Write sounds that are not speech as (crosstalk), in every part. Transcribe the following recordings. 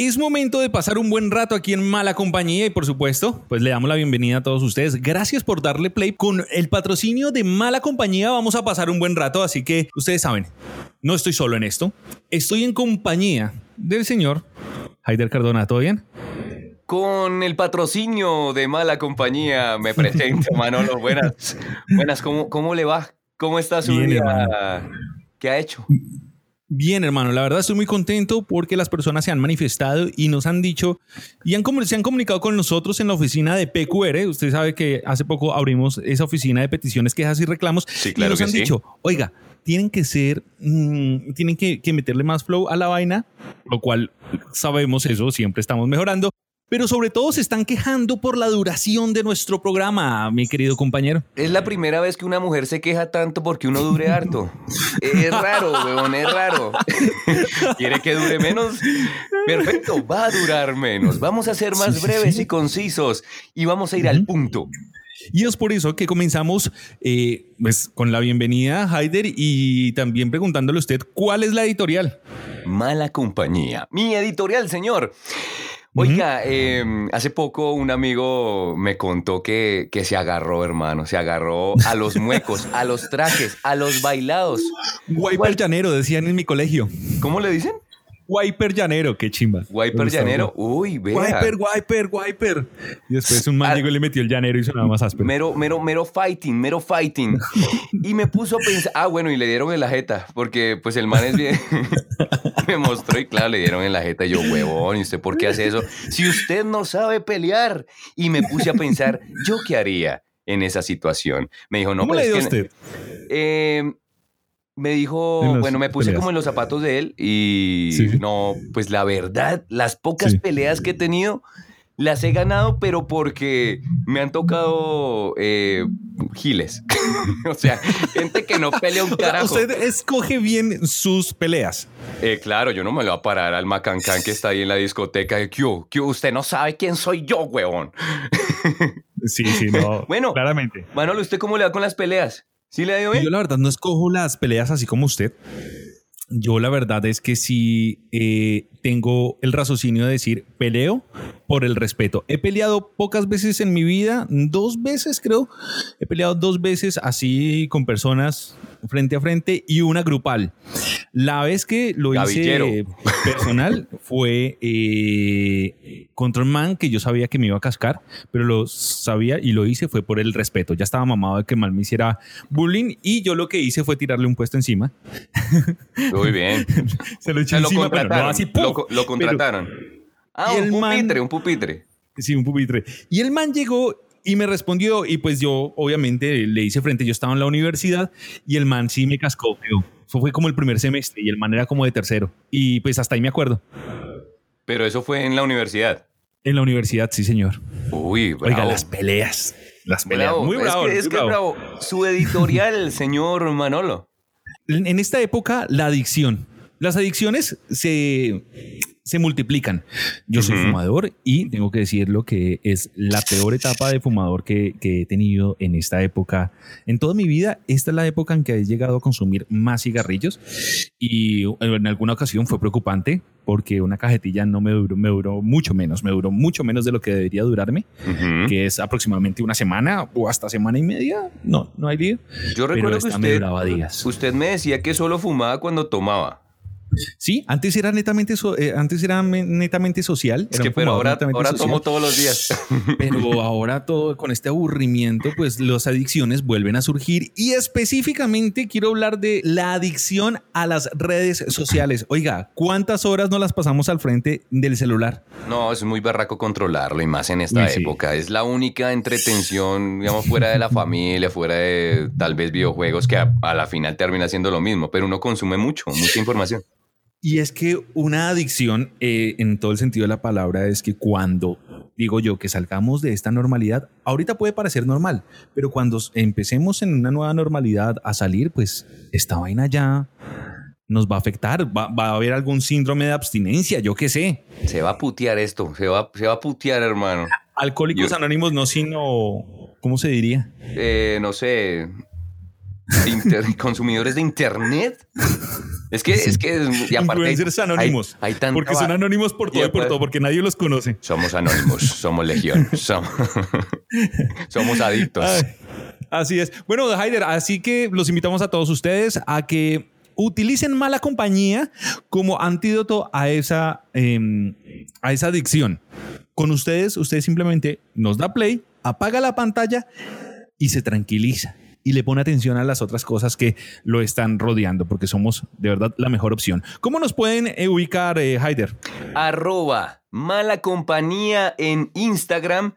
Es momento de pasar un buen rato aquí en Mala Compañía y por supuesto, pues le damos la bienvenida a todos ustedes. Gracias por darle play. Con el patrocinio de Mala Compañía vamos a pasar un buen rato, así que ustedes saben, no estoy solo en esto. Estoy en compañía del señor Haider Cardona. ¿Todo bien? Con el patrocinio de Mala Compañía me presento, Manolo. Buenas, buenas. ¿Cómo, cómo le va? ¿Cómo está su Bien, día? ¿Qué ha hecho? Bien, hermano, la verdad estoy muy contento porque las personas se han manifestado y nos han dicho y han, se han comunicado con nosotros en la oficina de PQR. Usted sabe que hace poco abrimos esa oficina de peticiones, quejas y reclamos. Sí, y claro nos que han sí. dicho, oiga, tienen que ser, mm, tienen que, que meterle más flow a la vaina, lo cual sabemos eso, siempre estamos mejorando. Pero sobre todo se están quejando por la duración de nuestro programa, mi querido compañero. Es la primera vez que una mujer se queja tanto porque uno dure harto. Es raro, weón, es raro. (laughs) ¿Quiere que dure menos? Perfecto, va a durar menos. Vamos a ser más Sí, breves sí. y concisos y vamos a ir al punto. Y es por eso que comenzamos eh, pues, con la bienvenida a Haider y también preguntándole a usted cuál es la editorial. Mala compañía. Mi editorial, señor. Oiga, eh, hace poco un amigo me contó que, que se agarró, hermano. Se agarró a los (laughs) muecos, a los trajes, a los bailados. Wiper llanero, decían en mi colegio. ¿Cómo le dicen? Wiper llanero, qué chimba. Wiper llanero. Uy, vea. Wiper, wiper, wiper. Y después un man Ah. llegó y le metió el llanero y sonaba más áspero. Mero, mero, mero fighting, mero fighting. (laughs) Y me puso a pensar, ah, bueno, y le dieron en la jeta, porque pues el man es bien. (laughs) me mostró y claro, le dieron en la jeta. Y yo, huevón, ¿y usted por qué hace eso? Si usted no sabe pelear. Y me puse a pensar, ¿yo qué haría en esa situación? Me dijo, no, ¿Cómo pues le dio es que- usted? eh, me dijo, bueno, me puse peleas. como en los zapatos de él y Sí. no, pues la verdad, las pocas Sí. peleas que he tenido las he ganado, pero porque me han tocado eh, giles. (laughs) o sea, gente que no pelea un (laughs) carajo. usted escoge bien sus peleas. Eh, claro, yo no me lo voy a parar al macancán que está ahí en la discoteca de Q. Q, usted no sabe quién soy yo, huevón. (laughs) Sí, sí, no. Bueno. claramente. Manolo, ¿usted cómo le va con las peleas? ¿Sí le ha ido bien? Yo la verdad no escojo las peleas así como usted. Yo la verdad es que sí eh, tengo el raciocinio de decir peleo por el respeto. He peleado pocas veces en mi vida, dos veces creo. He peleado dos veces así con personas frente a frente y una grupal. La vez que lo Gavillero. hice personal (laughs) fue eh, contra un man que yo sabía que me iba a cascar, pero lo sabía y lo hice fue por el respeto. Ya estaba mamado de que man me hiciera bullying y yo lo que hice fue tirarle un puesto encima. Muy bien. (laughs) Se lo eché lo encima, pero contrataron. no así. ¡pum! lo, co- lo contrataron. ah, un man- pupitre, un pupitre. Sí, un pupitre. Y el man llegó y me respondió y pues yo obviamente le hice frente, yo estaba en la universidad y el man sí me cascó, pero fue como el primer semestre y el man era como de tercero. Y pues hasta ahí me acuerdo. Pero eso fue en la universidad. En la universidad, sí, señor. Uy, bravo. Oiga, las peleas. Las peleas. Bravo. Muy Es bravo. que- muy Es que, bravo. bravo. Su editorial, (laughs) señor Manolo. En esta época, la adicción. Las adicciones se, se multiplican. Yo soy fumador y tengo que decirlo que es la peor etapa de fumador que, que he tenido en esta época. En toda mi vida, esta es la época en que he llegado a consumir más cigarrillos y en alguna ocasión fue preocupante porque una cajetilla no me duró, me duró mucho menos, me duró mucho menos de lo que debería durarme, Ujú. que es aproximadamente una semana o hasta semana y media. No, no hay lío. Yo recuerdo que me usted, duraba días. usted me decía que solo fumaba cuando tomaba. Sí, antes era netamente, so- eh, antes era me- netamente social. Es era que, pero ahora, netamente ahora social, tomo todos los días. (laughs) Pero ahora todo con este aburrimiento, pues las adicciones vuelven a surgir y específicamente quiero hablar de la adicción a las redes sociales. Oiga, ¿cuántas horas no las pasamos al frente del celular? No, es muy barraco controlarlo y más en esta sí. época. Es la única entretención, digamos, fuera de la (laughs) familia, fuera de tal vez videojuegos que a, a la final termina siendo lo mismo, pero uno consume mucho, mucha (laughs) información. Y es que una adicción, eh, en todo el sentido de la palabra, es que cuando digo yo que salgamos de esta normalidad, ahorita puede parecer normal, pero cuando empecemos en una nueva normalidad a salir, pues esta vaina ya nos va a afectar, va, va a haber algún síndrome de abstinencia, yo qué sé. Se va a putear esto, se va, se va a putear, hermano. Alcohólicos Yo- Anónimos no, sino, ¿cómo se diría? Eh, no sé, inter- (laughs) consumidores de internet. Es que, es que, y (laughs) aparte. hay- anónimos. Hay, hay porque son anónimos por todo y por todo, porque nadie los conoce. Somos anónimos, (laughs) somos legión, somos, (laughs) somos adictos. Ay, así es. Bueno, Haider, así que los invitamos a todos ustedes a que utilicen mala compañía como antídoto a esa, em, a esa adicción. Con ustedes, usted simplemente nos da play, apaga la pantalla y se tranquiliza. Y le pone atención a las otras cosas que lo están rodeando, porque somos de verdad la mejor opción. ¿Cómo nos pueden eh, ubicar, eh, Haider? Arroba mala compañía en Instagram.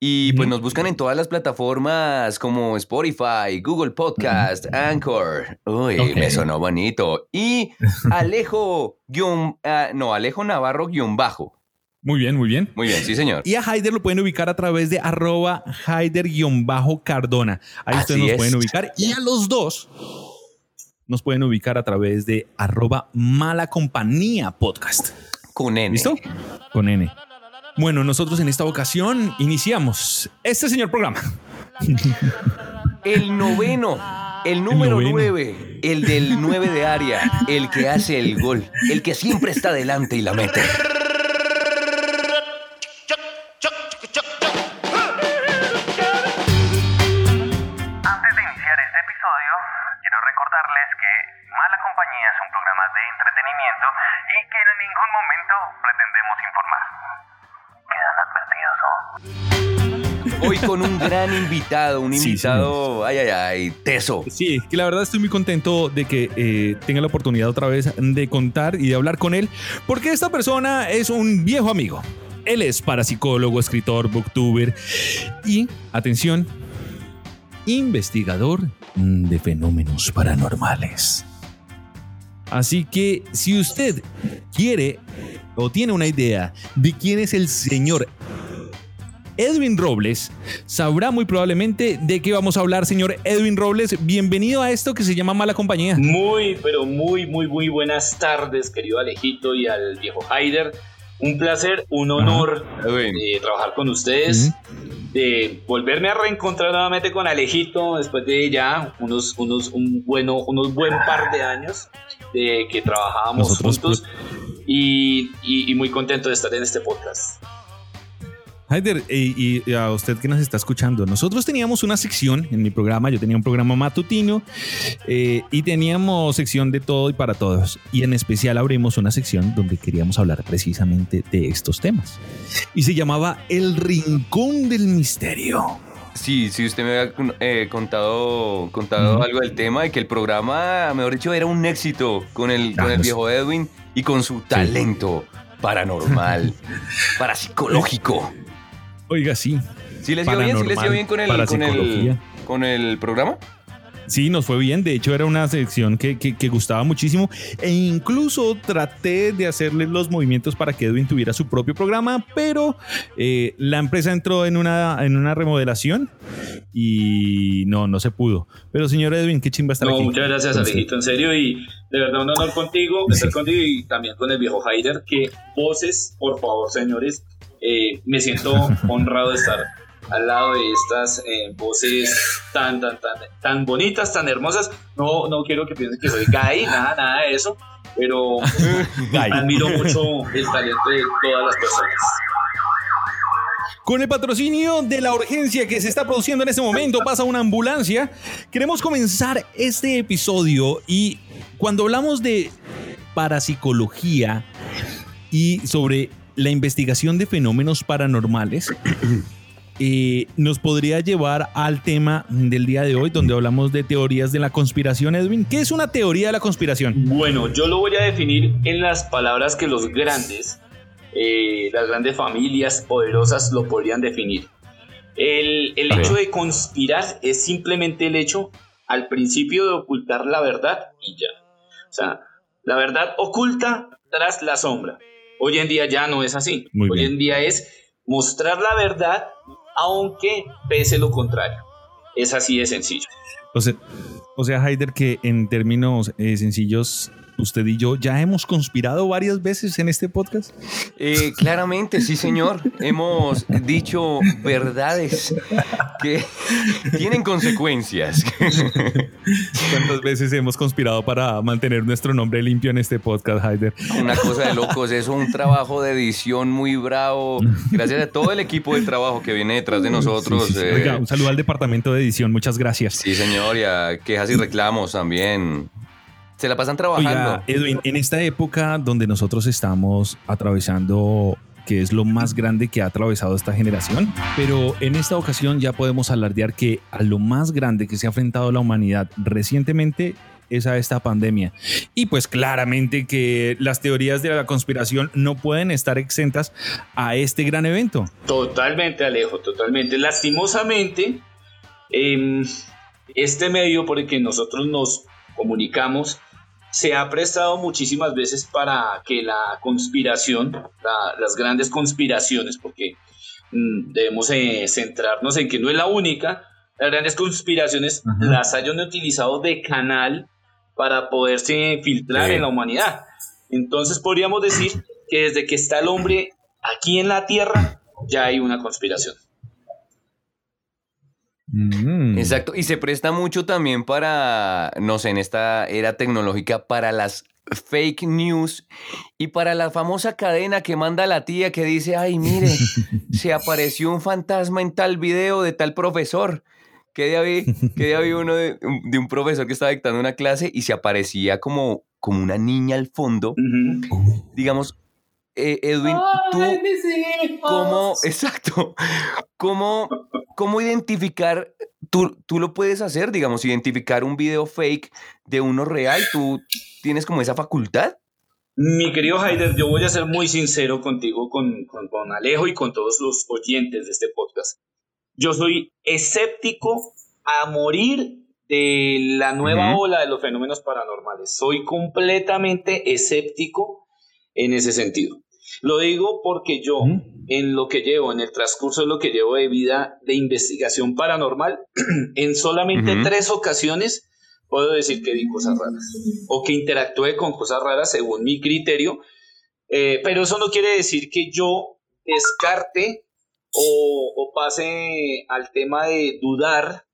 Y pues nos buscan en todas las plataformas como Spotify, Google Podcast, Anchor. Uy, me sonó bonito. Y (laughs) Alejo guion, ah, no, Alejo Navarro guion bajo. Muy bien, muy bien. Muy bien, sí señor. Y a Haider lo pueden ubicar a través de arroba Haider-Cardona. Ahí Así ustedes nos es. pueden ubicar. Y a los dos nos pueden ubicar a través de arroba Mala Compañía Podcast. Con N. ¿Listo? Con N. Bueno, nosotros en esta ocasión iniciamos este señor programa. (laughs) El noveno. El número nueve. El del nueve de área. El que hace el gol. El que siempre está adelante y la mete. Compañía es un programa de entretenimiento y que en ningún momento pretendemos informar. Quedan advertidos, ¿no? Hoy con un gran invitado. Un Sí, invitado. ay, ay, ay. Teso. Sí, que la verdad estoy muy contento de que eh, tenga la oportunidad otra vez de contar y de hablar con él, porque esta persona es un viejo amigo. Él es parapsicólogo, escritor, booktuber y, atención, investigador de fenómenos paranormales. Así que si usted quiere o tiene una idea de quién es el señor Edwin Robles, sabrá muy probablemente de qué vamos a hablar, señor Edwin Robles. Bienvenido a esto que se llama Mala Compañía. Muy, pero muy, muy, muy buenas tardes, querido Alejito y al viejo Haider. Un placer, un honor eh, trabajar con ustedes, de volverme a reencontrar nuevamente con Alejito después de ya unos, unos, un bueno, unos buen par de años de que trabajábamos Nosotros, juntos y, y- y muy contento de estar en este podcast. Haider, y, y a usted que nos está escuchando, nosotros teníamos una sección en mi programa, yo tenía un programa matutino eh, y teníamos sección de todo y para todos. Y en especial abrimos una sección donde queríamos hablar precisamente de estos temas. Y se llamaba El Rincón del Misterio. Sí, sí, usted me había eh, contado, contado algo del tema y que el programa, mejor dicho, era un éxito con el, con el viejo Edwin y con su talento paranormal, (laughs) parapsicológico. Oiga, sí. ¿Sí les dio bien? ¿Sí les dio bien con el, con el, con el programa? Sí, nos fue bien. De hecho, era una sección que, que- que gustaba muchísimo. E incluso traté de hacerle los movimientos para que Edwin tuviera su propio programa, pero eh, la empresa entró en una, en una remodelación y no, no se pudo. Pero señor Edwin, qué chimba estar No, aquí. muchas gracias. Alejito, en serio, y de verdad un honor contigo, estar contigo y también con el viejo Haider, que voces, por favor, señores, eh, me siento (laughs) honrado de estar al lado de estas eh, voces tan, tan, tan, tan bonitas, tan hermosas. No, no quiero que piensen que soy gay, nada, nada de eso, pero (laughs) admiro mucho el talento de todas las personas. Con el patrocinio de la urgencia que se está produciendo en este momento, pasa una ambulancia. Queremos comenzar este episodio y cuando hablamos de parapsicología y sobre la investigación de fenómenos paranormales, (clears throat) eh, nos podría llevar al tema del día de hoy, donde hablamos de teorías de la conspiración, Edwin. ¿Qué es una teoría de la conspiración? Bueno, yo lo voy a definir en las palabras que los grandes, eh, las grandes familias poderosas lo podrían definir. El, el hecho de conspirar es simplemente el hecho al principio de ocultar la verdad y ya. O sea, la verdad oculta tras la sombra. Hoy en día ya no es así. Muy Hoy bien. en día es mostrar la verdad aunque pese lo contrario. Es así de sencillo. O sea, o sea, Haider, que en términos eh, sencillos, usted y yo ya hemos conspirado varias veces en este podcast. Eh, claramente, sí, señor. Hemos dicho verdades que tienen consecuencias. ¿Cuántas veces hemos conspirado para mantener nuestro nombre limpio en este podcast, Haider? Una cosa de locos, es un trabajo de edición muy bravo. Gracias a todo el equipo de trabajo que viene detrás de nosotros. Sí, sí, sí. eh, Oiga, un saludo al departamento de edición, muchas gracias. sí, señor, y a quejas y reclamos también. Se la pasan trabajando. Oiga, Edwin, en esta época donde nosotros estamos atravesando que es lo más grande que ha atravesado esta generación, pero en esta ocasión ya podemos alardear que a lo más grande que se ha enfrentado la humanidad recientemente es a esta pandemia. Y pues claramente que las teorías de la conspiración no pueden estar exentas a este gran evento. Totalmente, Alejo, totalmente. Lastimosamente, em, este medio por el que nosotros nos comunicamos se ha prestado muchísimas veces para que la conspiración, la- las grandes conspiraciones, porque mm, debemos eh, centrarnos en que no es la única, las grandes conspiraciones Ajá. las hayan utilizado de canal para poderse filtrar Sí. en la humanidad. Entonces podríamos decir que desde que está el hombre aquí en la Tierra, ya hay una conspiración. Mm. Exacto, y se presta mucho también para, no sé, en esta era tecnológica, para las fake news y para la famosa cadena que manda la tía que dice, ay, mire, (laughs) se apareció un fantasma en tal video de tal profesor. Que día vi, que día vi uno de, de un profesor que estaba dictando una clase y se aparecía como, como una niña al fondo. Digamos, eh, Edwin, tú, ¿Cómo, (laughs) exacto, cómo, cómo identificar, tú, tú lo puedes hacer, digamos, identificar un video fake de uno real, tú tienes como esa facultad? Mi querido Haider, yo voy a ser muy sincero contigo, con, con, con Alejo y con todos los oyentes de este podcast. Yo soy escéptico a morir de la nueva ola de los fenómenos paranormales. Soy completamente escéptico en ese sentido. Lo digo porque yo, Ujú. en lo que llevo, en el transcurso de lo que llevo de vida de investigación paranormal, (clears throat) en solamente tres ocasiones puedo decir que vi cosas raras o que interactué con cosas raras según mi criterio, Eh, pero eso no quiere decir que yo descarte o, o pase al tema de dudar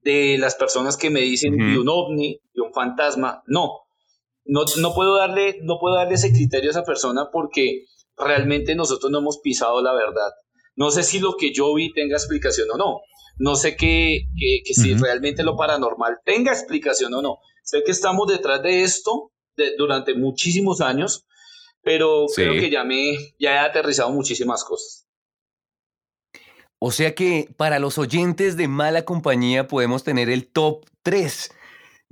de las personas que me dicen de un ovni, de un fantasma. No, no, no, puedo darle, no puedo darle ese criterio a esa persona porque realmente nosotros no hemos pisado la verdad. No sé si lo que yo vi tenga explicación o no. No sé que, que, que si realmente lo paranormal tenga explicación o no. Sé que estamos detrás de esto de- durante muchísimos años, pero Sí. creo que ya me ya he aterrizado muchísimas cosas. O sea que para los oyentes de mala compañía podemos tener el top 3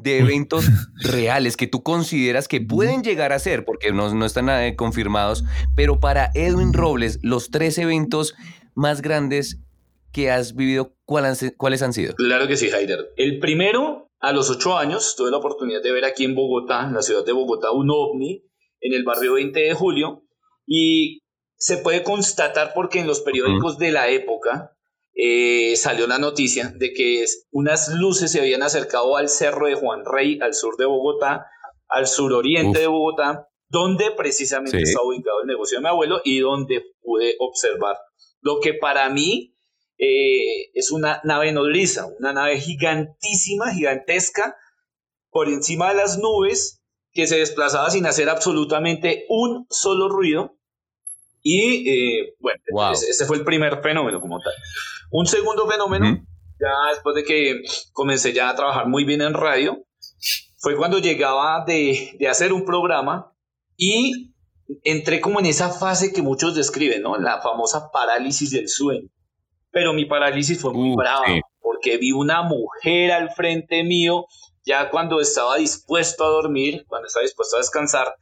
de eventos (laughs) reales que tú consideras que pueden llegar a ser, porque no, no están eh, confirmados, pero para Edwin Robles, los tres eventos más grandes que has vivido, ¿cuál han ¿cuáles han sido? Claro que sí, Haider. El primero, a los ocho años, tuve la oportunidad de ver aquí en Bogotá, en la ciudad de Bogotá, un ovni en el barrio 20 de julio y se puede constatar porque en los periódicos de la época eh, salió la noticia de que unas luces se habían acercado al cerro de Juan Rey, al sur de Bogotá, al suroriente Uf. de Bogotá, donde precisamente Sí. está ubicado el negocio de mi abuelo y donde pude observar lo que para mí eh, es una nave nodriza, una nave gigantísima, gigantesca, por encima de las nubes, que se desplazaba sin hacer absolutamente un solo ruido. Y eh, bueno, Wow. ese, ese fue el primer fenómeno como tal. Un segundo fenómeno, Ujú. ya después de que comencé ya a trabajar muy bien en radio, fue cuando llegaba de, de hacer un programa y entré como en esa fase que muchos describen, ¿no? La famosa parálisis del sueño. Pero mi parálisis fue muy Uh, brava, sí. porque vi una mujer al frente mío, ya cuando estaba dispuesto a dormir, cuando estaba dispuesto a descansar,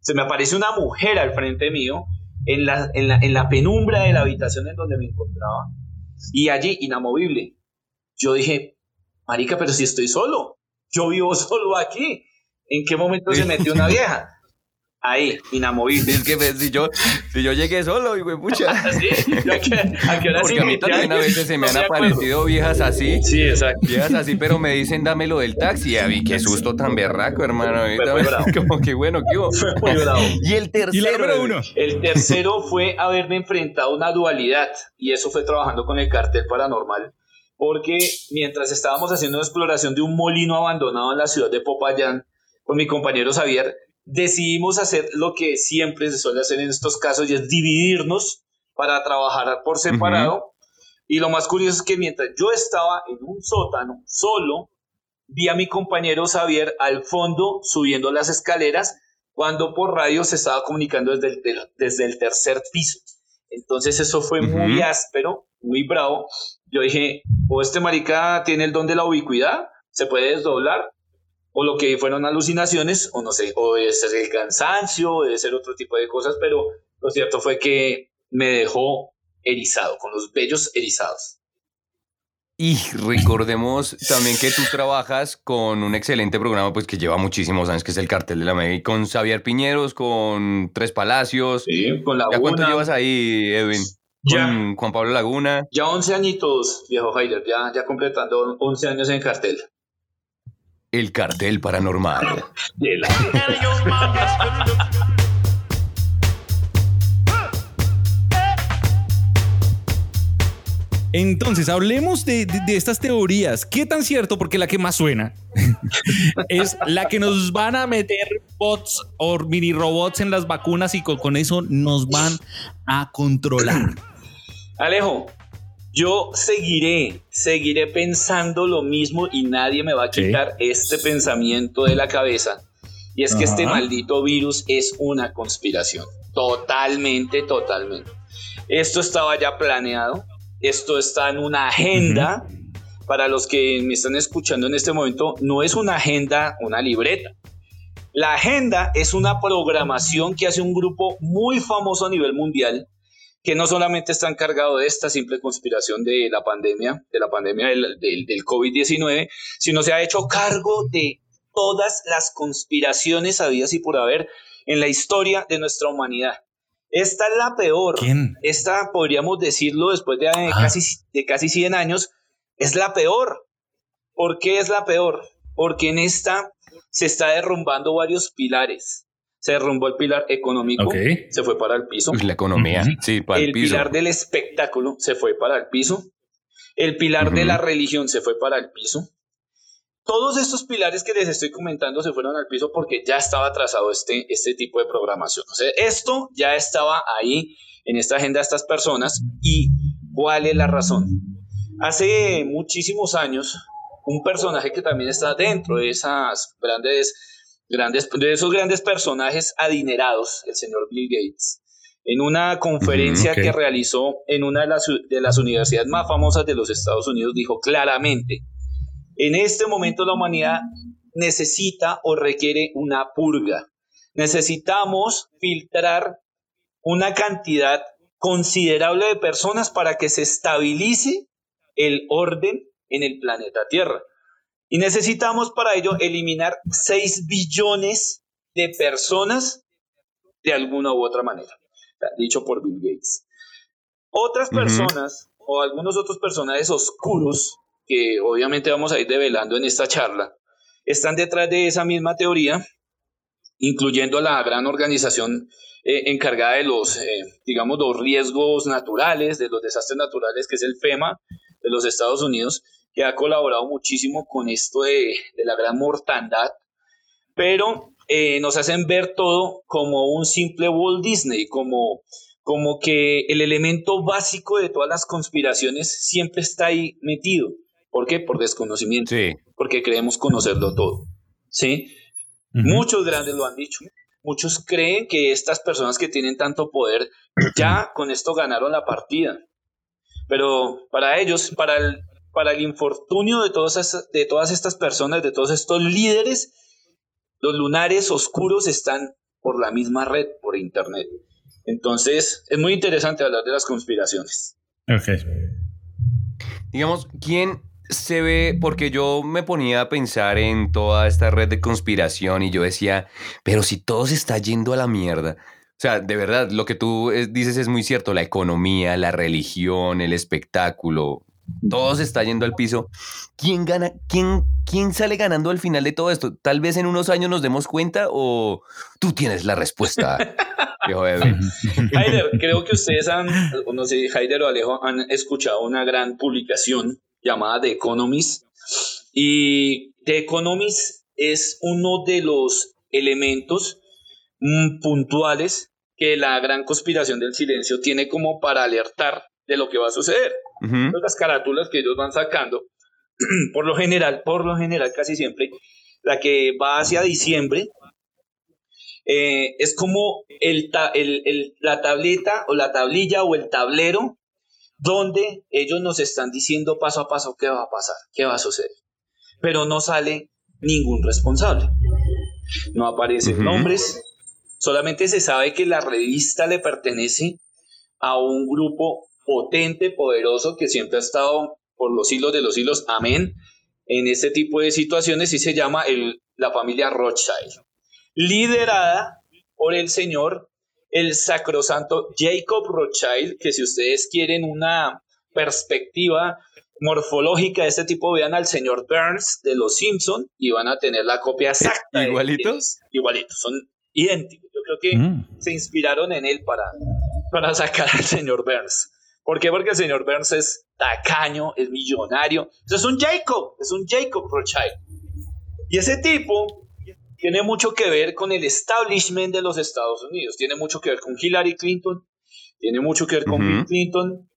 se me apareció una mujer al frente mío, en la, en la, en la penumbra de la habitación en donde me encontraba, y allí, inamovible. Yo dije, marica, pero si estoy solo, yo vivo (laughs) solo aquí, ¿en qué momento se metió una vieja? Ahí, inamovible. Es que pues, si yo, si yo llegué solo, güey, pucha. (laughs) ¿Sí? ¿A qué, hora Porque a mí también a veces se me han aparecido viejas así. Sí, exacto. Viejas así, pero me dicen dámelo del taxi. Y a mí, qué susto tan berraco, hermano. (laughs) Como que bueno, ¿qué hubo? Fue muy bravo. (laughs) Y el tercero. Uno. El tercero fue haberme enfrentado a una dualidad y eso fue trabajando con el cartel paranormal porque mientras estábamos haciendo una exploración de un molino abandonado en la ciudad de Popayán con mi compañero Xavier, decidimos hacer lo que siempre se suele hacer en estos casos y es dividirnos para trabajar por separado. Y lo más curioso es que mientras yo estaba en un sótano solo, vi a mi compañero Xavier al fondo subiendo las escaleras cuando por radio se estaba comunicando desde el, ter- desde el tercer piso. Entonces eso fue muy áspero, muy bravo. Yo dije, o este marica tiene el don de la ubicuidad, se puede desdoblar, o lo que fueron alucinaciones, o no sé, o debe ser el cansancio, o debe ser otro tipo de cosas, pero lo cierto fue que me dejó erizado, con los vellos erizados. Y recordemos también que tú trabajas con un excelente programa pues que lleva muchísimos años, que es el Cartel de la Media, y con Xavier Piñeros, con Tres Palacios. Sí, con la ¿Ya cuánto llevas ahí, Edwin? Ya. Con Juan Pablo Laguna. Ya 11 añitos, viejo Heider, ya, ya completando 11 años en cartel. El Cartel Paranormal. De la- Entonces, hablemos de, de- de estas teorías. ¿Qué tan cierto? Porque la que más suena (laughs) es la que nos van a meter bots o mini robots en las vacunas y con, con eso nos van a controlar. Alejo, yo seguiré, seguiré pensando lo mismo y nadie me va a Sí. quitar este pensamiento de la cabeza. Y es que este maldito virus es una conspiración. Totalmente, totalmente. Esto estaba ya planeado. Esto está en una agenda. Para los que me están escuchando en este momento, no es una agenda, una libreta. La agenda es una programación que hace un grupo muy famoso a nivel mundial que no solamente está encargado de esta simple conspiración de la pandemia, de la pandemia del, del- del COVID-19, sino se ha hecho cargo de todas las conspiraciones habidas y por haber en la historia de nuestra humanidad. Esta es la peor. ¿Quién? Esta, podríamos decirlo, después de, Ah. casi, de casi 100 años, es la peor. ¿Por qué es la peor? Porque en esta se está derrumbando varios pilares. Se derrumbó el pilar económico, se fue para el piso Uy, la economía. Sí, para el, el piso. pilar del espectáculo se fue para el piso. El pilar de la religión se fue para el piso. Todos estos pilares que les estoy comentando se fueron al piso porque ya estaba trazado este, este tipo de programación. O sea, esto ya estaba ahí en esta agenda de estas personas. ¿Y cuál es la razón? Hace muchísimos años, un personaje que también está dentro de esas grandes, grandes, de esos grandes personajes adinerados, el señor Bill Gates, en una conferencia que realizó en una de las, de las universidades más famosas de los Estados Unidos, dijo claramente, en este momento la humanidad necesita o requiere una purga. Necesitamos filtrar una cantidad considerable de personas para que se estabilice el orden en el planeta Tierra. Y necesitamos para ello eliminar 6 billones de personas de alguna u otra manera, dicho por Bill Gates. Otras Ujú. personas o algunos otros personajes oscuros que obviamente vamos a ir develando en esta charla, están detrás de esa misma teoría, incluyendo la gran organización eh, encargada de los, eh, digamos, los riesgos naturales, de los desastres naturales, que es el FEMA de los Estados Unidos, que ha colaborado muchísimo con esto de, de la gran mortandad, pero eh, nos hacen ver todo como un simple Walt Disney, como, como que el elemento básico de todas las conspiraciones siempre está ahí metido. ¿Por qué? Por desconocimiento, Sí. porque creemos conocerlo todo. ¿Sí? Muchos grandes lo han dicho. Muchos creen que estas personas que tienen tanto poder ya con esto ganaron la partida. Pero para ellos, para el, para el infortunio de todas, esas- de todas estas personas, de todos estos líderes, los lunares oscuros están por la misma red, por internet. Entonces, es muy interesante hablar de las conspiraciones. Ok. Digamos, ¿quién se ve, porque yo me ponía a pensar en toda esta red de conspiración y yo decía, pero si todo se está yendo a la mierda. O sea, de verdad, lo que tú eh, dices es muy cierto, la economía, la religión, el espectáculo, todo se está yendo al piso. ¿Quién gana? ¿Quién, quién sale ganando al final de todo esto? Tal vez en unos años nos demos cuenta o tú tienes la respuesta. (laughs) (laughs) Haider, creo que ustedes han, no sé, Haider o Alejo han escuchado una gran publicación llamada The Economist. Y The Economist es uno de los elementos mm, puntuales que la gran conspiración del silencio tiene como para alertar de lo que va a suceder. Las carátulas que ellos van sacando, (clears throat) por lo general, por lo general, casi siempre, la que va hacia diciembre, eh, es como el, la tableta o la tablilla o el tablero donde ellos nos están diciendo paso a paso qué va a pasar, qué va a suceder. Pero no sale ningún responsable. No aparecen nombres, solamente se sabe que la revista le pertenece a un grupo potente, poderoso, que siempre ha estado por los hilos de los hilos, amén, en este tipo de situaciones y se llama el, la familia Rothschild, liderada por el señor el sacrosanto Jacob Rothschild, que si ustedes quieren una perspectiva morfológica de este tipo, vean al señor Burns de Los Simpson y van a tener la copia exacta. ¿Igualitos? Igualitos, son idénticos. Yo creo que mm. se inspiraron en él para, para sacar al señor Burns. ¿Por qué? Porque el señor Burns es tacaño, es millonario. es un Jacob, es un Jacob Rothschild. Y ese tipo tiene mucho que ver con el establishment de los Estados Unidos, tiene mucho que ver con Hillary Clinton, tiene mucho que ver con Bill Clinton,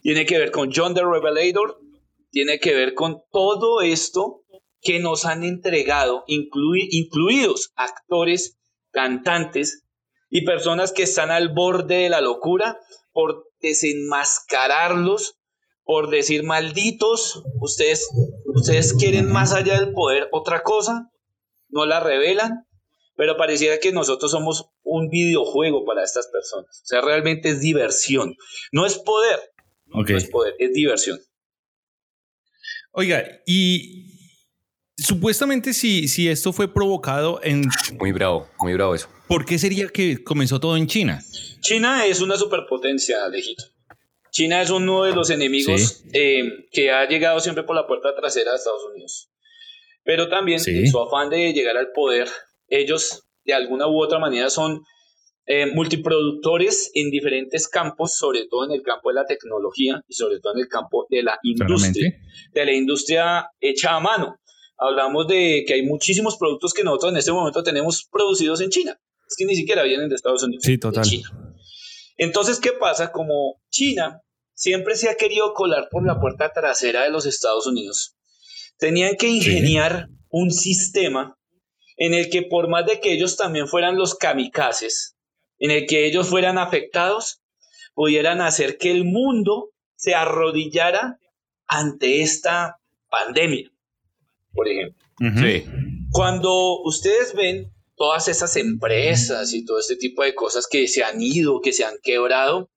tiene que ver con John the Revelator, tiene que ver con todo esto que nos han entregado, incluidos actores, cantantes y personas que están al borde de la locura por desenmascararlos, por decir malditos, ustedes, ustedes quieren más allá del poder otra cosa, no la revelan, pero pareciera que nosotros somos un videojuego para estas personas. O sea, realmente es diversión. No es poder. No es poder, es diversión. Oiga, y supuestamente si, si esto fue provocado en... Muy bravo, muy bravo eso. ¿Por qué sería que comenzó todo en China? China es una superpotencia, Alejito. China es uno de los enemigos eh, que ha llegado siempre por la puerta trasera de Estados Unidos pero también en su afán de llegar al poder, ellos de alguna u otra manera son eh, multiproductores en diferentes campos, sobre todo en el campo de la tecnología y sobre todo en el campo de la industria, de la industria hecha a mano. Hablamos de que hay muchísimos productos que nosotros en este momento tenemos producidos en China. Es que ni siquiera vienen de Estados Unidos. Sí, total. China. Entonces, ¿qué pasa? Como China siempre se ha querido colar por la puerta trasera de los Estados Unidos, Tenían que ingeniar un sistema en el que por más de que ellos también fueran los kamikazes, en el que ellos fueran afectados, pudieran hacer que el mundo se arrodillara ante esta pandemia, por ejemplo. Cuando ustedes ven todas esas empresas y todo este tipo de cosas que se han ido, que se han quebrado,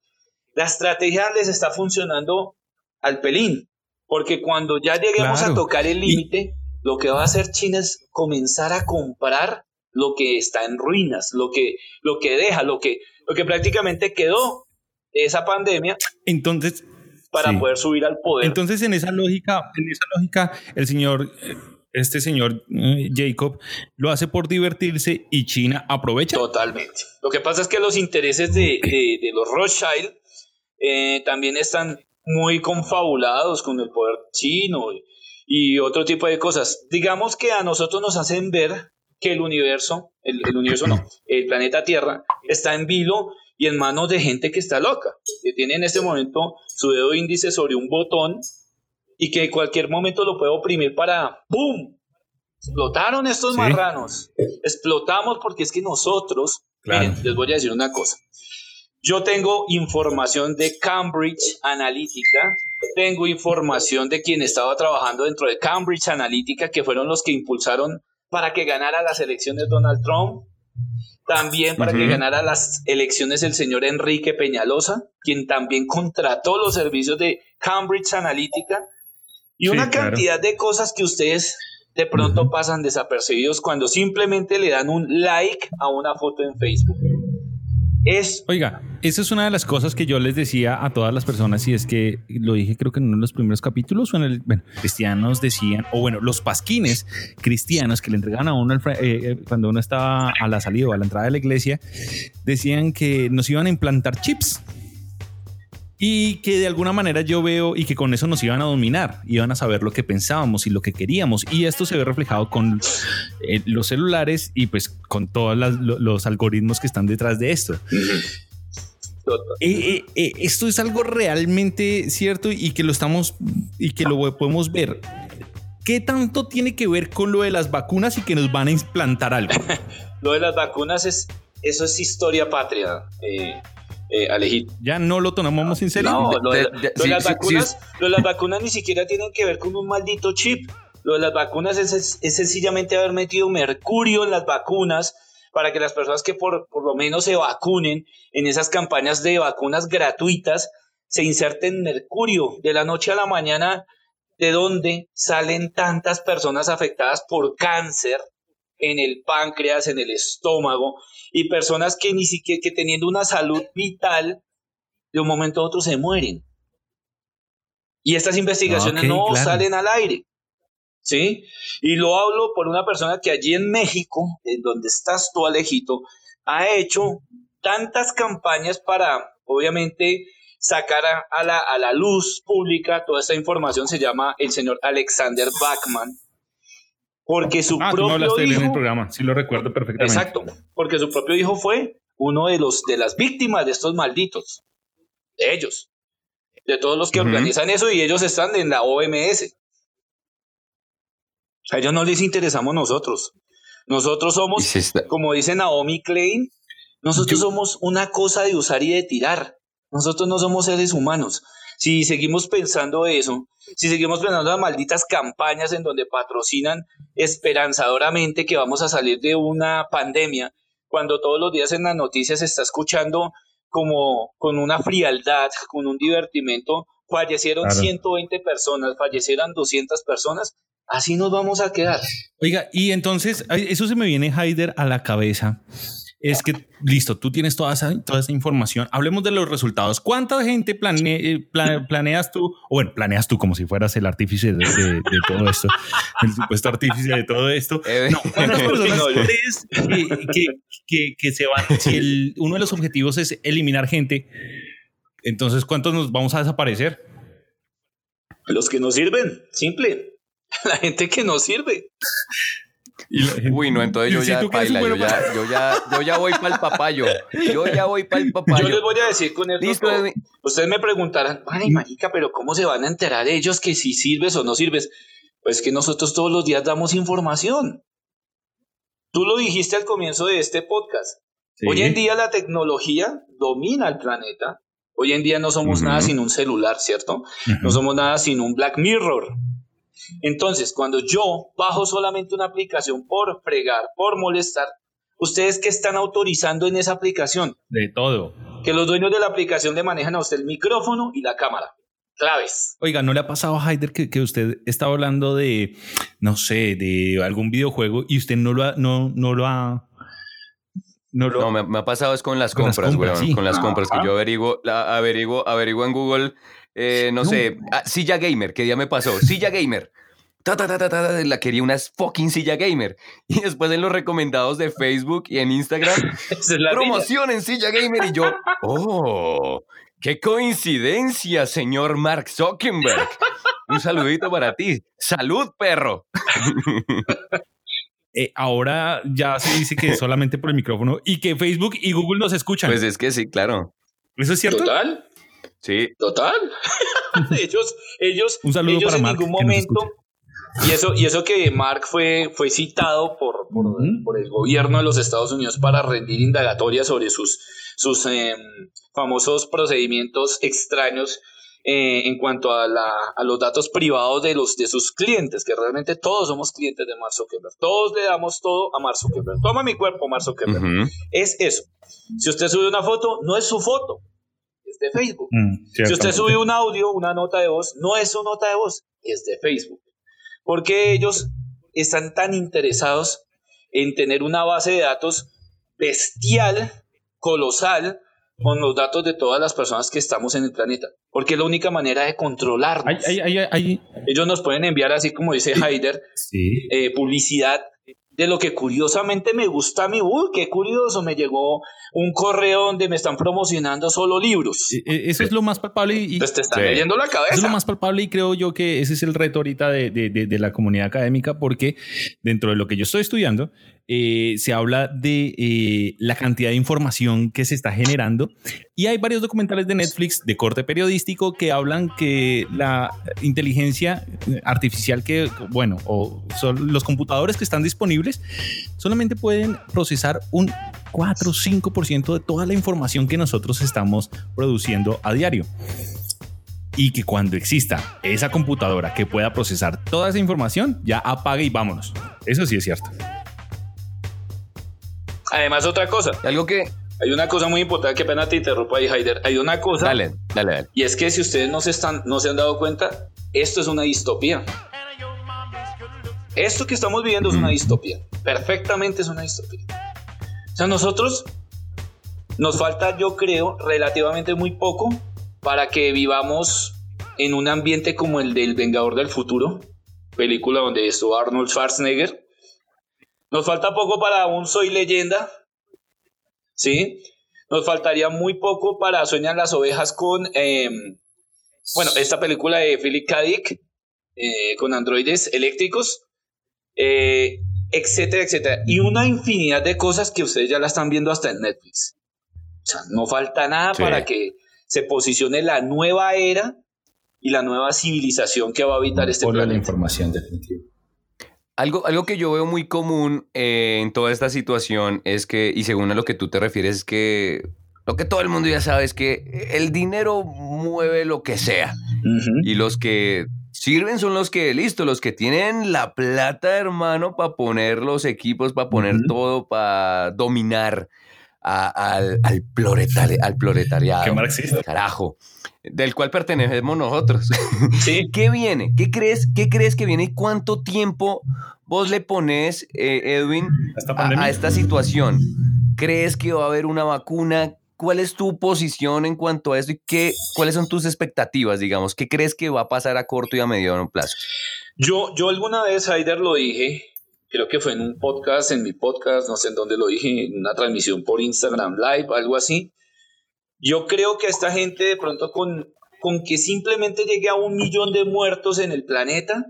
la estrategia les está funcionando al pelín. Porque cuando ya lleguemos a tocar el límite, lo que va a hacer China es comenzar a comprar lo que está en ruinas, lo que, lo que deja, lo que, lo que prácticamente quedó de esa pandemia. Entonces, para poder subir al poder. Entonces, en esa lógica, en esa lógica, el señor, este señor eh, Jacob, lo hace por divertirse y China aprovecha. Totalmente. Lo que pasa es que los intereses de, los Rothschild eh, también están muy confabulados con el poder chino y, otro tipo de cosas. Digamos que a nosotros nos hacen ver que el universo, el, universo no, (clears throat) el planeta Tierra está en vilo y en manos de gente que está loca, que tiene en este momento su dedo índice sobre un botón y que en cualquier momento lo puede oprimir para ¡pum! Explotaron estos marranos. Explotamos porque es que nosotros, miren, les voy a decir una cosa. Yo tengo información de Cambridge Analytica, tengo información de quien estaba trabajando dentro de Cambridge Analytica, que fueron los que impulsaron para que ganara las elecciones Donald Trump, también para que ganara las elecciones el señor Enrique Peñalosa, quien también contrató los servicios de Cambridge Analytica. Y Sí, una claro. cantidad de cosas que ustedes de pronto pasan desapercibidos cuando simplemente le dan un like a una foto en Facebook. Es Oiga, esa es una de las cosas que yo les decía a todas las personas y es que lo dije creo que en uno de los primeros capítulos o en el, bueno, cristianos decían, o bueno, los pasquines cristianos que le entregaban a uno eh, eh, cuando uno estaba a la salida o a la entrada de la iglesia, decían que nos iban a implantar chips. Y que de alguna manera yo veo y que con eso nos iban a dominar, iban a saber lo que pensábamos y lo que queríamos. Y esto se ve reflejado con eh, los celulares y pues con todos los algoritmos que están detrás de esto. Eh, eh, eh, esto es algo realmente cierto y que lo estamos y que lo podemos ver. ¿Qué tanto tiene que ver con lo de las vacunas y que nos van a implantar algo? (laughs) lo de las vacunas es eso es historia patria, eh, eh, Alejito. Ya no lo tomamos en serio. No, lo de, de- de- lo de sí, las sí, vacunas, lo las vacunas ni siquiera tienen que ver con un maldito chip. Lo de las vacunas es, es- es sencillamente haber metido mercurio en las vacunas para que las personas que por, por lo menos se vacunen en esas campañas de vacunas gratuitas se inserten mercurio de la noche a la mañana. ¿De dónde salen tantas personas afectadas por cáncer en el páncreas, en el estómago y personas que ni siquiera que teniendo una salud vital de un momento a otro se mueren. Y estas investigaciones no claro. salen al aire. ¿Sí? Y lo hablo por una persona que allí en México, en donde estás tú, Alejito, ha hecho tantas campañas para, obviamente, sacar a, a la, a la luz pública toda esta información. Se llama el señor Alexander Bachman. Porque su Ah, tú me propio hablaste él en el hijo, programa. Sí lo recuerdo perfectamente. Exacto, porque su propio hijo fue uno de los de las víctimas de estos malditos, de ellos, de todos los que organizan eso y ellos están en la OMS. A ellos no les interesamos nosotros. Nosotros somos, está- como dice Naomi Klein, nosotros somos una cosa de usar y de tirar. Nosotros no somos seres humanos. Si seguimos pensando eso, si seguimos pensando en las malditas campañas en donde patrocinan esperanzadoramente que vamos a salir de una pandemia, cuando todos los días en las noticias se está escuchando como con una frialdad, con un divertimento, fallecieron Claro. 120 personas, fallecieran 200 personas, así nos vamos a quedar. Oiga, y entonces eso se me viene, Haider, a la cabeza. Es que, listo, tú tienes toda esa, toda esa información. Hablemos de los resultados. ¿Cuánta gente plane- eh, pla- planeas tú? O bueno, planeas tú como si fueras el artífice de, de- de todo esto, el supuesto artífice de todo esto. Eh, No, ¿cuántas personas No, yo- crees que, que, que- que se van? Si el- uno de los objetivos es eliminar gente, entonces ¿cuántos nos vamos a desaparecer? Los que nos sirven, simple. (laughs) La gente que nos sirve. Y la (laughs) gente- Uy, no, entonces yo Si ya baila, yo ya, yo ya, yo ya voy para el papayo. Yo ya voy para el papayo. Yo les voy a decir con esto. Listo, todo. Ustedes me preguntarán, ay, marica, pero ¿cómo se van a enterar ellos que si sirves o no sirves? Pues que nosotros todos los días damos información. Tú lo dijiste al comienzo de este podcast. Sí. Hoy en día la tecnología domina el planeta. Hoy en día no somos Ujú. nada sin un celular, ¿cierto? Ujú. No somos nada sin un Black Mirror. Entonces, cuando yo bajo solamente una aplicación por fregar, por molestar, ¿ustedes qué están autorizando en esa aplicación? de todo. Que los dueños de la aplicación le manejan a usted el micrófono y la cámara. Claves. Oiga, ¿no le ha pasado a Haider que, que usted estaba hablando de, no sé, de algún videojuego y usted no lo ha, no, no lo ha, no lo No, me, me ha pasado es con las Con las compras, compras, weón. sí. Con las compras que yo averiguo, la, averiguo, averiguo en Google, eh, no, No. sé, ah, silla gamer, ¿qué día me pasó? Silla gamer. Ta, ta, ta, ta, ta, ta, la quería una fucking silla gamer. (laughs) Y después en los recomendados de Facebook y en Instagram, (laughs) Esa es la vida. promoción en silla gamer. Y yo, oh, qué coincidencia, señor Mark Zuckerberg. Un saludito para ti. Salud, perro. (laughs) Eh, ahora ya se dice que solamente por el micrófono y que Facebook y Google nos escuchan. Pues es que sí, claro. ¿Eso es cierto? Total, Sí, total. (laughs) ellos, ellos, Un saludo ellos para en Mark, ningún momento. Y eso, y eso que Mark fue, fue citado por, por, el gobierno de los Estados Unidos para rendir indagatorias sobre sus, sus em, famosos procedimientos extraños eh, en cuanto a, la, a los datos privados de, los, de sus clientes, que realmente todos somos clientes de Mark Zuckerberg. Todos le damos todo a Mark Zuckerberg. Toma mi cuerpo, Mark Zuckerberg. Es eso. Si usted sube una foto, no es su foto, es de Facebook. Mm, Si usted sube un audio, una nota de voz, no es su nota de voz, es de Facebook. Porque ellos están tan interesados en tener una base de datos bestial, colosal, con los datos de todas las personas que estamos en el planeta. Porque es la única manera de controlarnos. Ellos nos pueden enviar, así como dice Haider, sí. eh, publicidad de lo que curiosamente me gusta a mí. Uy, qué curioso, me llegó un correo donde me están promocionando solo libros. E- Eso es lo más palpable y, Entonces te están Sí. leyendo la Eso es cabeza. lo más palpable y creo yo que ese es el reto ahorita de, de- de- de la comunidad académica porque dentro de lo que yo estoy estudiando eh, se habla de eh, la cantidad de información que se está generando y hay varios documentales de Netflix de corte periodístico que hablan que la inteligencia artificial que, bueno, o son los computadores que están disponibles solamente pueden procesar un 4 o 5% de toda la información que nosotros estamos produciendo a diario y que cuando exista esa computadora que pueda procesar toda esa información, ya apague y vámonos. Eso sí es cierto. Además, otra cosa. Algo que... Hay una cosa muy importante, que pena te interrumpa ahí, Haider. Hay una cosa, Dale, dale, dale. y es que si ustedes no se, están, no se han dado cuenta, esto es una distopía. Esto que estamos viviendo es una distopía. Perfectamente es una distopía. O sea, nosotros nos falta, yo creo, relativamente muy poco para que vivamos en un ambiente como el del Vengador del Futuro, película donde estuvo Arnold Schwarzenegger. Nos falta poco para un Soy Leyenda, ¿sí? Nos faltaría muy poco para Sueñan las ovejas con, eh, bueno, esta película de Philip K. Dick, eh, con androides eléctricos, eh, etcétera, etcétera. Y una infinidad de cosas que ustedes ya la están viendo hasta en Netflix. O sea, no falta nada Sí. para que se posicione la nueva era y la nueva civilización que va a habitar este Por la información definitiva. Algo, algo que yo veo muy común eh, en toda esta situación es que, y según a lo que tú te refieres, es que lo que todo el mundo ya sabe es que el dinero mueve lo que sea. Y los que sirven son los que, listo, los que tienen la plata, hermano, para poner los equipos, para poner todo, para dominar a- al, al, proletari- al proletariado. Qué marxista. Carajo. Del cual pertenecemos nosotros. Sí, (laughs) ¿Qué viene? ¿Qué crees, ¿Qué crees que viene y cuánto tiempo vos le pones, eh, Edwin, Esta a, a esta situación? ¿Crees que va a haber una vacuna? ¿Cuál es tu posición en cuanto a esto y qué, cuáles son tus expectativas, digamos? ¿Qué crees que va a pasar a corto y a mediano plazo? Yo, yo alguna vez, Haider, lo dije, creo que fue en un podcast, en mi podcast, no sé en dónde lo dije, en una transmisión por Instagram Live, algo así. Yo creo que esta gente de pronto con, con que simplemente llegue a un millón de muertos en el planeta,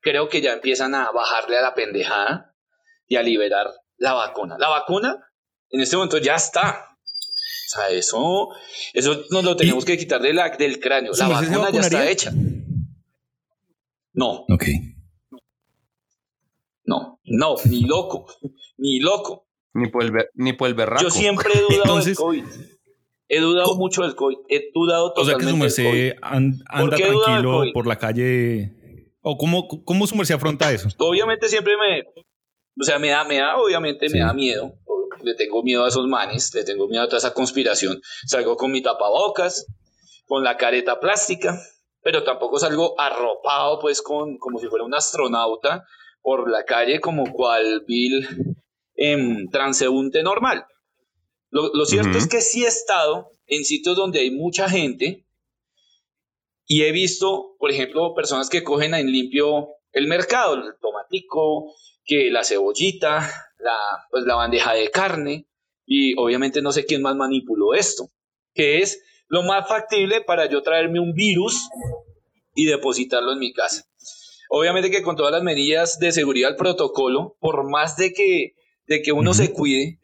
creo que ya empiezan a bajarle a la pendejada y a liberar la vacuna. La vacuna en este momento ya está. O sea, eso, eso nos lo tenemos que quitar de la- del cráneo. La ¿Su merced se vacuna ya está hecha. No, Ok. no, no, ni loco, ni loco. Ni por el, ni por el berraco. Yo siempre he dudado Entonces- del COVID. He dudado mucho del COVID. He dudado O sea que totalmente su merced an- anda tranquilo por la calle. ¿O cómo, cómo su merced afronta eso? Obviamente siempre me... O sea, me da, me da, obviamente Sí. me da miedo. Le tengo miedo a esos manes, le tengo miedo a toda esa conspiración. Salgo con mi tapabocas, con la careta plástica, pero tampoco salgo arropado, pues, con, como si fuera un astronauta por la calle, como cual Bill em, transeúnte normal. Lo, lo cierto Ujú. es que sí he estado en sitios donde hay mucha gente y he visto, por ejemplo, personas que cogen en limpio el mercado, el tomatico, que la cebollita, la, pues la bandeja de carne, y obviamente no sé quién más manipuló esto, que es lo más factible para yo traerme un virus y depositarlo en mi casa. Obviamente que con todas las medidas de seguridad del protocolo, por más de que, de que uno se cuide,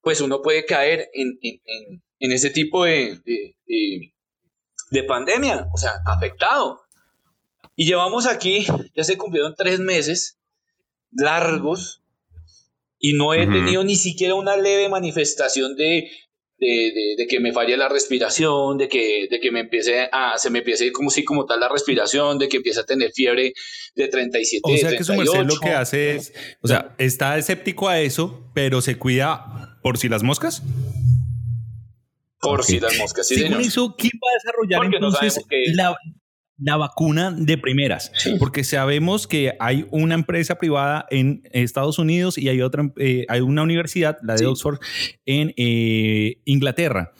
pues uno puede caer en, en- en- en ese tipo de, de- de- de pandemia, o sea, afectado. Y llevamos aquí, ya se cumplieron tres meses largos y no he Ujú. tenido ni siquiera una leve manifestación de, de, de- de que me falle la respiración, de que, de que me empiece a, se me empiece como si como tal la respiración, de que empiece a tener fiebre de 37, O sea que su merced lo 38. que hace es, o sea, está escéptico a eso, pero se cuida por si las moscas. Por si las moscas, sí, Según señor. eso, ¿quién va a desarrollar Porque no entonces sabemos qué- la, la vacuna de primeras? Sí. Porque sabemos que hay una empresa privada en Estados Unidos y hay otra, eh, hay una universidad, la de Sí. Oxford, en eh, Inglaterra.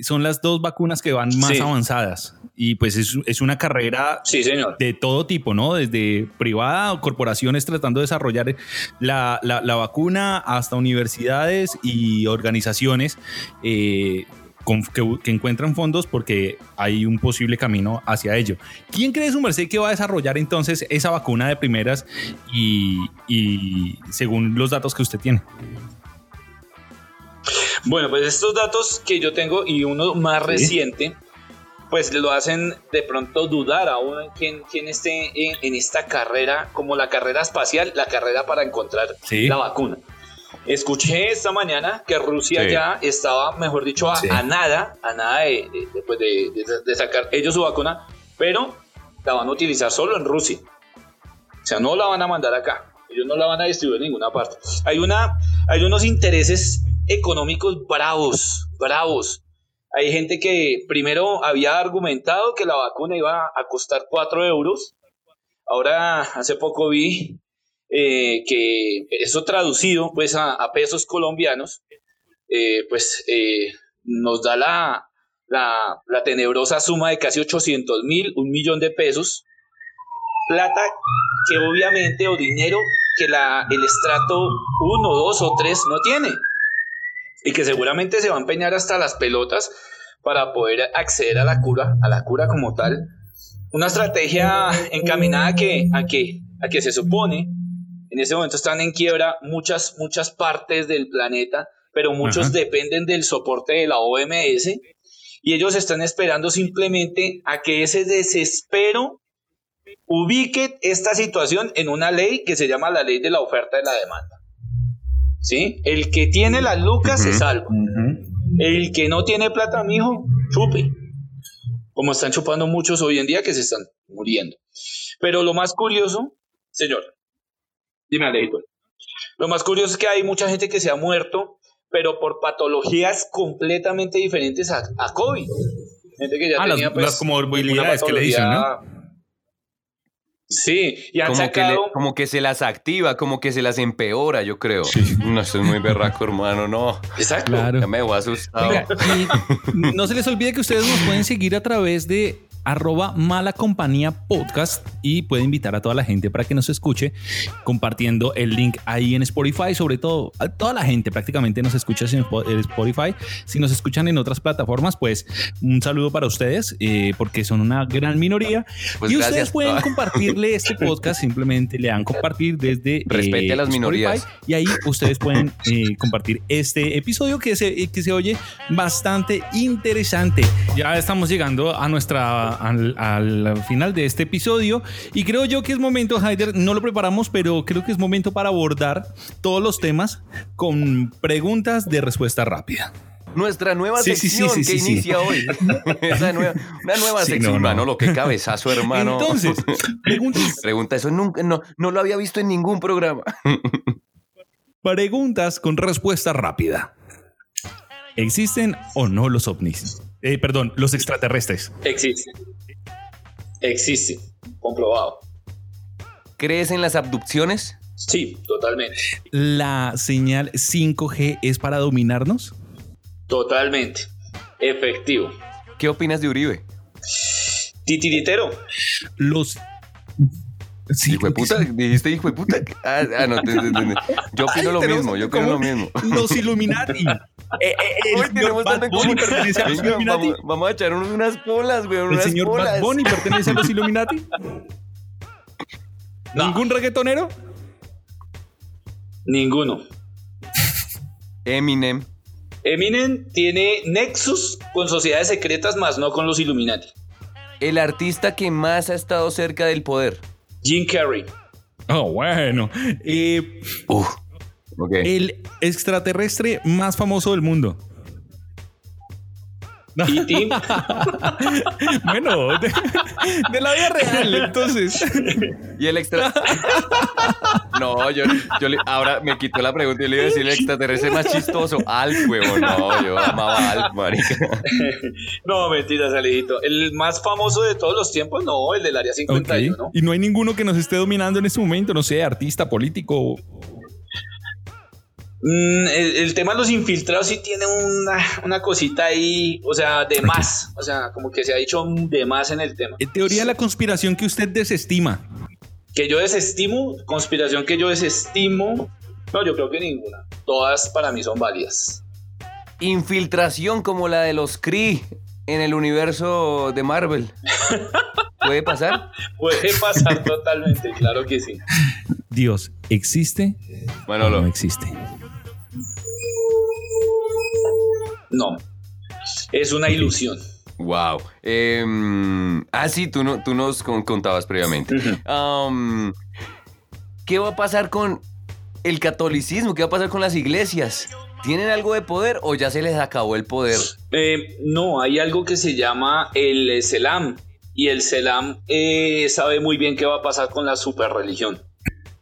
Son las dos vacunas que van más Sí. avanzadas. Y pues es, es una carrera Sí, señor. de todo tipo, ¿no? Desde privada o corporaciones tratando de desarrollar la, la- la vacuna hasta universidades y organizaciones eh, con- que, que encuentran fondos porque hay un posible camino hacia ello. ¿Quién cree su merced que va a desarrollar entonces esa vacuna de primeras y, y según los datos que usted tiene? Bueno, pues estos datos que yo tengo y uno más Sí. reciente, pues lo hacen de pronto dudar aún en quién, quién esté en, en esta carrera, como la carrera espacial, la carrera para encontrar Sí. la vacuna. Escuché esta mañana que Rusia Sí. ya estaba, mejor dicho, a, Sí. a nada, a nada de, de- pues, de- de sacar ellos su vacuna, pero la van a utilizar solo en Rusia. O sea, no la van a mandar acá. Ellos no la van a distribuir en ninguna parte. Hay, una, hay unos intereses económicos bravos, bravos. Hay gente que primero había argumentado que la vacuna iba a costar 4 euros. Ahora, hace poco vi eh, que eso traducido pues a, pesos colombianos, eh, pues eh, nos da la, la, tenebrosa suma de casi 800 mil, un millón de pesos. Plata que obviamente, o dinero que la, el estrato 1, 2 o 3 no tiene. Y que seguramente se va a empeñar hasta las pelotas para poder acceder a la cura, a la cura como tal. Una estrategia encaminada que, a que, a que se supone, en ese momento están en quiebra muchas, muchas partes del planeta, pero muchos Ajá. dependen del soporte de la OMS y ellos están esperando simplemente a que ese desespero ubique esta situación en una ley que se llama la ley de la oferta y la demanda. ¿Sí? El que tiene las lucas se salva. El que no tiene plata, mijo, chupe. Como están chupando muchos hoy en día que se están muriendo. Pero lo más curioso, señor, dime Alejito. Lo más curioso es que hay mucha gente que se ha muerto, pero por patologías completamente diferentes a, a COVID. Gente que ya Ah, las- tenía pues, las comorbilidades una que le dicen, ¿no? Sí, y han Como que, le- como que se las activa, como que se las empeora, yo creo. No, esto es muy berraco, hermano, no. Exacto. Claro. Ya me voy asustado. Oiga, no se les olvide que ustedes nos pueden seguir a través de arroba mala compañía podcast y puede invitar a toda la gente para que nos escuche compartiendo el link ahí en Spotify. Sobre todo a toda la gente prácticamente nos escucha en Spo- en Spotify. Si nos escuchan en otras plataformas pues un saludo para ustedes eh, porque son una gran minoría. Pues y ustedes pueden (laughs) compartirle este podcast simplemente le dan compartir desde eh, Respete a las Spotify, minorías. y ahí ustedes pueden eh, compartir este episodio que se, que se oye bastante interesante. Ya estamos llegando a nuestra al, al final de este episodio y creo yo que es momento, Haider, no lo preparamos, pero creo que es momento para abordar todos los temas con preguntas de respuesta rápida. Nuestra nueva Sí, sí, sí, sección sí, que inicia hoy. (laughs) Nueva- una nueva sección, no, no. hermano. Lo que cabezazo, hermano. Entonces, preguntas, (laughs) Pregunta, eso nunca, no, no lo había visto en ningún programa. preguntas con respuesta rápida. ¿Existen o no los ovnis? Eh, perdón, los extraterrestres. Existe. Existe. Comprobado. ¿Crees en las abducciones? Sí, totalmente. ¿La señal 5G es para dominarnos? Totalmente. Efectivo. ¿Qué opinas de Uribe? Titiritero. Los. Sí, hijo de puta, dijiste hijo de puta. Ah, ah, no, te- te- te- yo opino Ay, lo mismo, yo opino como lo mismo. Los Illuminati. Eh, eh, el Hoy tenemos Bad Bunny pertenece a los Venga, Illuminati. vamos, vamos a echar unas polas, güey, El unas señor polas. Bad Bunny pertenece a los Illuminati. No. ¿Ningún reggaetonero? Ninguno. Eminem. Eminem tiene nexus con sociedades secretas, más no con los Illuminati. El artista que más ha estado cerca del poder. Jim Carrey. Oh, bueno. Eh, Uf. Ok. el extraterrestre más famoso del mundo. Y Tim, (laughs) bueno, de, de la vida real, entonces. Y el extra. (laughs) no, yo, yo le- ahora me quitó la pregunta y le iba a decir el extraterrestre más chistoso. Alf, huevo. No, yo amaba a Alf, marica. (laughs) no, mentiras, Alejito. El más famoso de todos los tiempos, no, el del Área Ok. 51. Y no hay ninguno que nos esté dominando en este momento, no sé, artista, político. Mm, el, el tema de los infiltrados sí tiene una, una cosita ahí, o sea, de más. O sea, como que se ha dicho de más en el tema. Eh, Teoría de la conspiración que usted desestima. Que yo desestimo, conspiración que yo desestimo. No, yo creo que ninguna. Todas para mí son válidas. Infiltración como la de los Kree en el universo de Marvel. (laughs) ¿Puede pasar? Puede pasar totalmente, claro que sí. Dios, ¿existe o Manolo. no existe? No. Es una ilusión. Wow. Em, ah, sí, tú, no, tú nos con- contabas previamente. Am, ¿Qué va a pasar con el catolicismo? ¿Qué va a pasar con las iglesias? ¿Tienen algo de poder o ya se les acabó el poder? Eh, no, hay algo que se llama el Selam. Y el Selam eh, sabe muy bien qué va a pasar con la superreligión.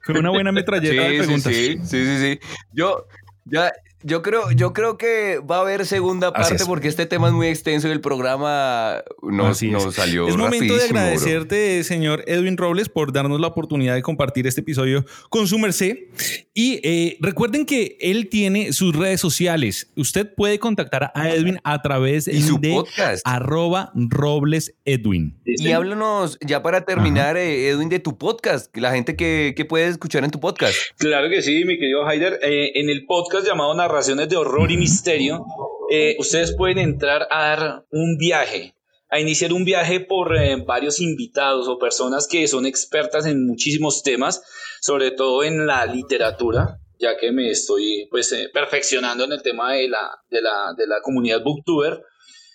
Fue una buena metralleta (laughs) de Sí, preguntas. sí, sí, sí, sí. Yo, ya, yo creo, yo creo que va a haber segunda parte es. porque este tema es muy extenso y el programa nos, Así es. nos salió Es momento de bro. agradecerte, señor Edwin Robles, por darnos la oportunidad de compartir este episodio con su merced. Y eh, recuerden que él tiene sus redes sociales. Usted puede contactar a Edwin a través Y su de podcast. arroba Robles Edwin. Y háblanos, ya para terminar, eh, Edwin, de tu podcast, la gente que, que puede escuchar en tu podcast. Claro que sí, mi querido Haider. Eh, en el podcast llamado De Horror y Misterio, eh, ustedes pueden entrar a dar un viaje, a iniciar un viaje por eh, varios invitados o personas que son expertas en muchísimos temas, sobre todo en la literatura, ya que me estoy pues eh, perfeccionando en el tema de la, de la, de la comunidad booktuber.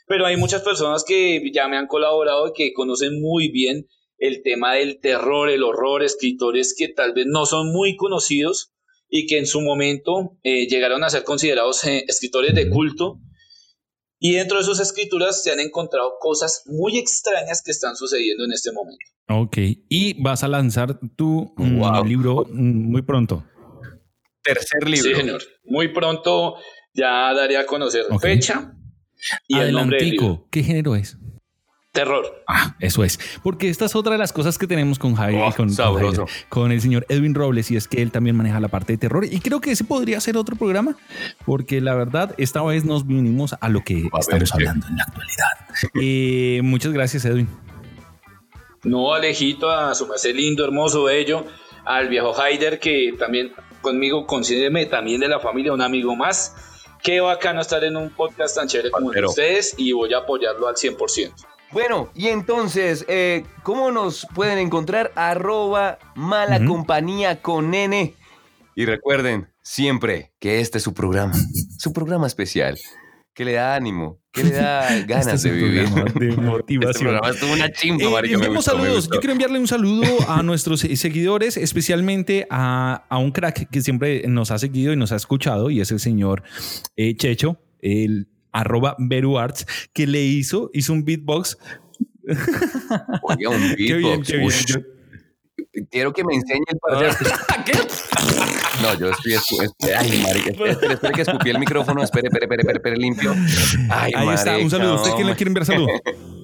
Pero hay muchas personas que ya me han colaborado y que conocen muy bien el tema del terror, el horror, escritores que tal vez no son muy conocidos y que en su momento eh, llegaron a ser considerados eh, escritores de culto. Y dentro de sus escrituras se han encontrado cosas muy extrañas que están sucediendo en este momento. Ok. Y vas a lanzar tu mm, Wow. libro mm, muy pronto. Tercer libro. Sí, señor. Muy pronto ya daré a conocer fecha y el nombre del libro. Adelantico. ¿Qué género es? Terror. Ah, eso es. Porque esta es otra de las cosas que tenemos con Javier, Oh, con, con sabroso. Javier, con el señor Edwin Robles, y es que él también maneja la parte de terror. Y creo que ese podría ser otro programa, porque la verdad, esta vez nos vinimos a lo que A estamos hablando en la actualidad. Eh, muchas gracias, Edwin. No, Alejito, a su merced lindo, hermoso, bello, al viejo Haider, que también conmigo, considéreme también de la familia, un amigo más. Qué bacano estar en un podcast tan chévere como el de ustedes y voy a apoyarlo al 100%. Bueno, y entonces, eh, ¿cómo nos pueden encontrar? Arroba mala Ujú. compañía con nene. Y recuerden siempre que este es su programa, su programa especial, que le da ánimo, que le da (laughs) ganas Este es de vivir. de Este motivación. estuvo una chimba, Eh, marica, me enviamos gustó, me saludos. gustó. Yo quiero enviarle un saludo a (laughs) nuestros seguidores, especialmente a, a un crack que siempre nos ha seguido y nos ha escuchado, y es el señor eh, Checho, el arroba Beruarts, que le hizo, hizo un beatbox. Oiga, un (laughs) Qué bien, beatbox. qué bien. Yo- Quiero que me enseñe el parcero. ¿Qué? (laughs) No, yo estoy. Ay, marica. Espere, espere, que escupí el micrófono. Espere, espere, espere, espere, limpio. Ahí está, un saludo. ¿Usted quién le hombre. quiere enviar saludo? (laughs)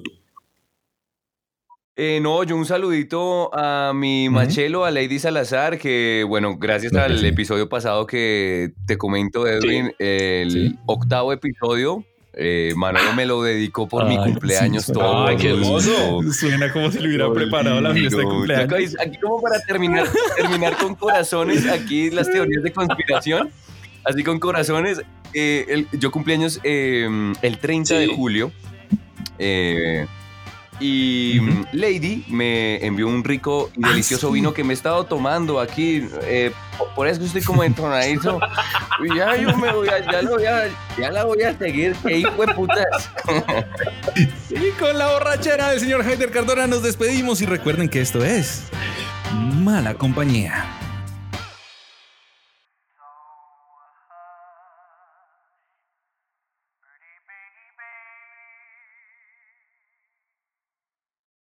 Eh, no, yo un saludito a mi machelo, a Lady Salazar, que bueno, gracias al sí. episodio pasado que te comento, Edwin, el Sí. octavo episodio, eh, Manolo me lo dedicó por mi cumpleaños sí, todo. Ay, qué hermoso. Suena como si le hubiera preparado la fiesta de cumpleaños. Aquí como para terminar, terminar con corazones, aquí las teorías de conspiración, así con corazones, eh, el- yo cumpleaños eh, el 30 de julio. Y mm, Lady me envió un rico y Ah, delicioso sí. vino que me he estado tomando aquí. eh, por- eso estoy como entronadizo. Y ya yo me voy a, ya, lo voy a- ya la voy a seguir. ¡Qué hijo de putas! Y con la borrachera del señor Heider Cardona nos despedimos y recuerden que esto es Mala Compañía.